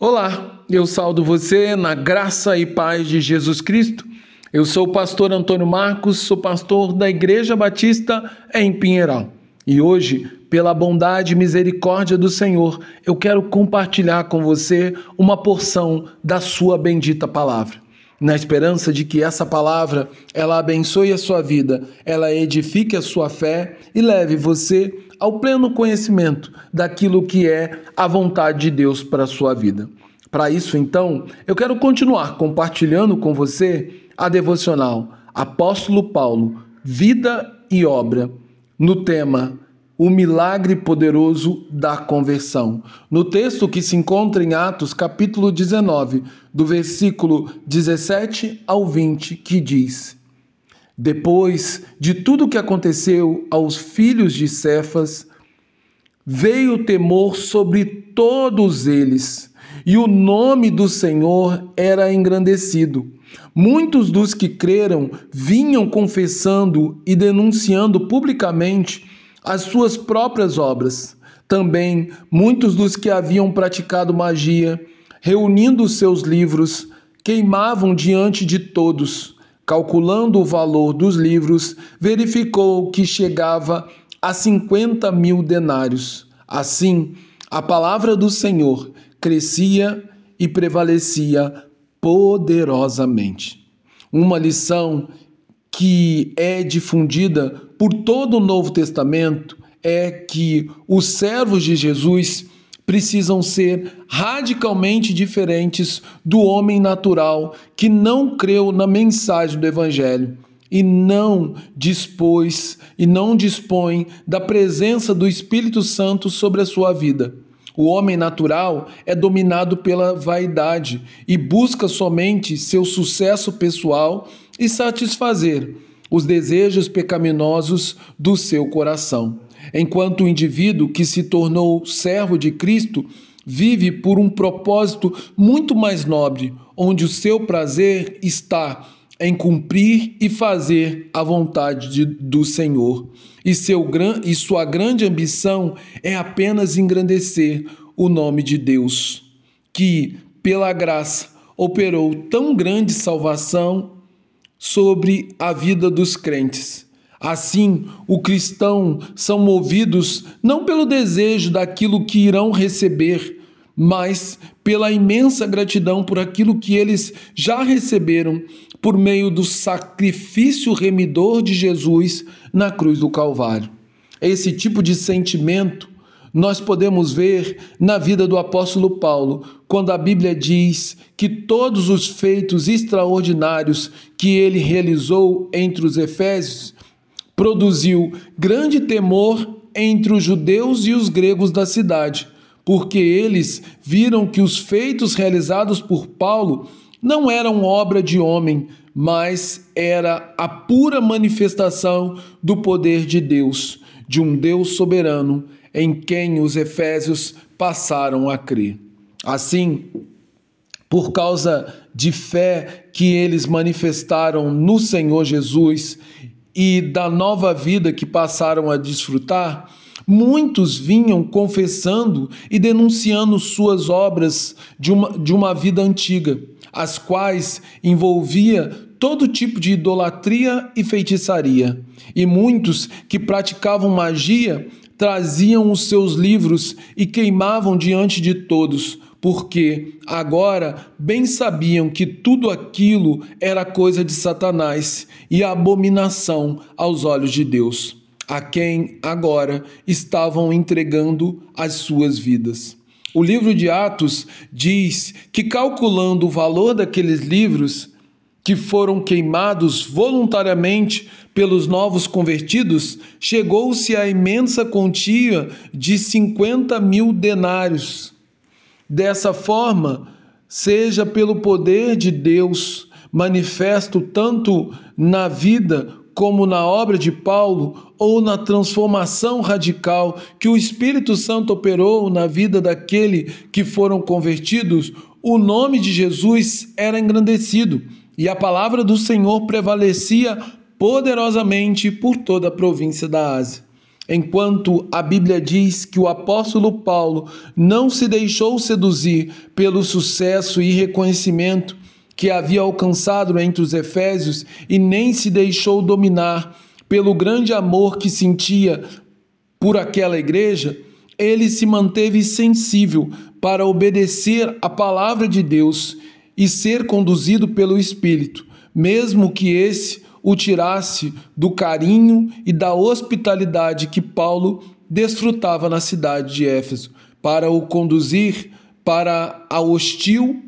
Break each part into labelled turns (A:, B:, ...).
A: Olá, eu saldo você na graça e paz de Jesus Cristo. Eu sou o pastor Antônio Marcos, sou pastor da Igreja Batista em Pinheiral. E hoje, pela bondade e misericórdia do Senhor, eu quero compartilhar com você uma porção da sua bendita palavra. Na esperança de que essa palavra ela abençoe a sua vida, ela edifique a sua fé e leve você ao pleno conhecimento daquilo que é a vontade de Deus para a sua vida. Para isso, então, eu quero continuar compartilhando com você a devocional Apóstolo Paulo, Vida e Obra, no tema O Milagre Poderoso da Conversão. No texto que se encontra em Atos, capítulo 19, do versículo 17 ao 20, que diz: depois de tudo o que aconteceu aos filhos de Cefas, veio o temor sobre todos eles, e o nome do Senhor era engrandecido. Muitos dos que creram vinham confessando e denunciando publicamente as suas próprias obras. Também muitos dos que haviam praticado magia, reunindo seus livros, queimavam diante de todos calculando o valor dos livros, verificou que chegava a 50 mil denários. Assim, a palavra do Senhor crescia e prevalecia poderosamente. Uma lição que é difundida por todo o Novo Testamento é que os servos de Jesus precisam ser radicalmente diferentes do homem natural que não creu na mensagem do Evangelho e não dispôs e não dispõe da presença do Espírito Santo sobre a sua vida. O homem natural é dominado pela vaidade e busca somente seu sucesso pessoal e satisfazer os desejos pecaminosos do seu coração enquanto o indivíduo que se tornou servo de Cristo vive por um propósito muito mais nobre, onde o seu prazer está em cumprir e fazer a vontade de, do Senhor. E, seu, e sua grande ambição é apenas engrandecer o nome de Deus, que, pela graça, operou tão grande salvação sobre a vida dos crentes Assim, o cristão são movidos não pelo desejo daquilo que irão receber, mas pela imensa gratidão por aquilo que eles já receberam por meio do sacrifício remidor de Jesus na cruz do Calvário. Esse tipo de sentimento nós podemos ver na vida do apóstolo Paulo, quando a Bíblia diz que todos os feitos extraordinários que ele realizou entre os Efésios produziu grande temor entre os judeus e os gregos da cidade, porque eles viram que os feitos realizados por Paulo não eram obra de homem, mas era a pura manifestação do poder de Deus, de um Deus soberano em quem os efésios passaram a crer. Assim, por causa de fé que eles manifestaram no Senhor Jesus e da nova vida que passaram a desfrutar, muitos vinham confessando e denunciando suas obras de uma, de uma vida antiga, as quais envolvia todo tipo de idolatria e feitiçaria. E muitos que praticavam magia traziam os seus livros e queimavam diante de todos, porque agora bem sabiam que tudo aquilo era coisa de Satanás e abominação aos olhos de Deus, a quem agora estavam entregando as suas vidas. O livro de Atos diz que, calculando o valor daqueles livros que foram queimados voluntariamente pelos novos convertidos, chegou-se à imensa quantia de 50 mil denários Dessa forma, seja pelo poder de Deus manifesto tanto na vida como na obra de Paulo ou na transformação radical que o Espírito Santo operou na vida daquele que foram convertidos, o nome de Jesus era engrandecido e a palavra do Senhor prevalecia poderosamente por toda a província da Ásia. Enquanto a Bíblia diz que o apóstolo Paulo não se deixou seduzir pelo sucesso e reconhecimento que havia alcançado entre os Efésios e nem se deixou dominar pelo grande amor que sentia por aquela igreja, ele se manteve sensível para obedecer a palavra de Deus e ser conduzido pelo Espírito, mesmo que esse o tirasse do carinho e da hospitalidade que Paulo desfrutava na cidade de Éfeso, para o conduzir para a hostil,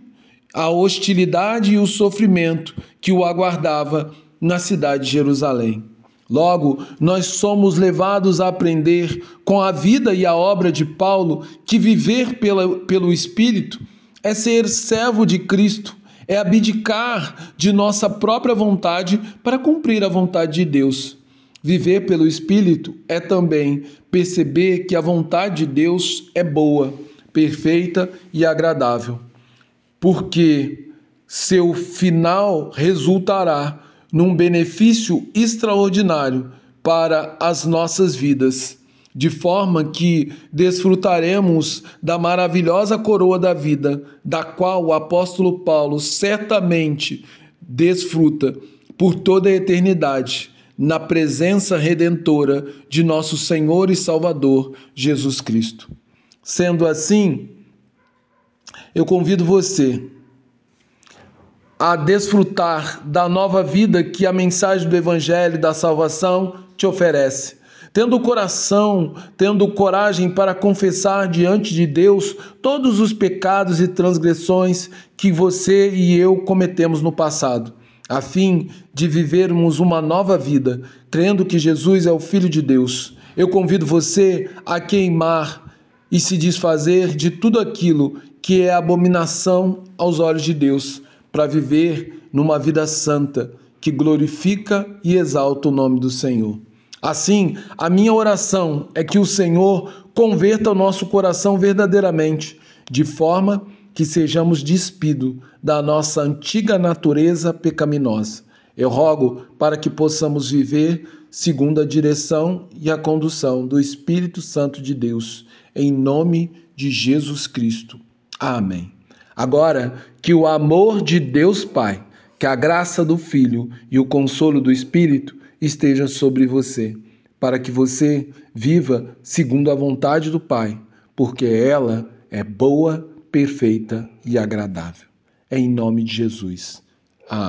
A: a hostilidade e o sofrimento que o aguardava na cidade de Jerusalém. Logo, nós somos levados a aprender com a vida e a obra de Paulo que viver pela, pelo Espírito é ser servo de Cristo é abdicar de nossa própria vontade para cumprir a vontade de Deus. Viver pelo Espírito é também perceber que a vontade de Deus é boa, perfeita e agradável, porque seu final resultará num benefício extraordinário para as nossas vidas de forma que desfrutaremos da maravilhosa coroa da vida, da qual o apóstolo Paulo certamente desfruta por toda a eternidade, na presença redentora de nosso Senhor e Salvador Jesus Cristo. Sendo assim, eu convido você a desfrutar da nova vida que a mensagem do Evangelho da salvação te oferece tendo coração, tendo coragem para confessar diante de Deus todos os pecados e transgressões que você e eu cometemos no passado, a fim de vivermos uma nova vida, crendo que Jesus é o Filho de Deus. Eu convido você a queimar e se desfazer de tudo aquilo que é abominação aos olhos de Deus, para viver numa vida santa que glorifica e exalta o nome do Senhor. Assim, a minha oração é que o Senhor converta o nosso coração verdadeiramente, de forma que sejamos despidos da nossa antiga natureza pecaminosa. Eu rogo para que possamos viver segundo a direção e a condução do Espírito Santo de Deus, em nome de Jesus Cristo. Amém. Agora, que o amor de Deus Pai, que a graça do Filho e o consolo do Espírito esteja sobre você, para que você viva segundo a vontade do Pai, porque ela é boa, perfeita e agradável. É em nome de Jesus.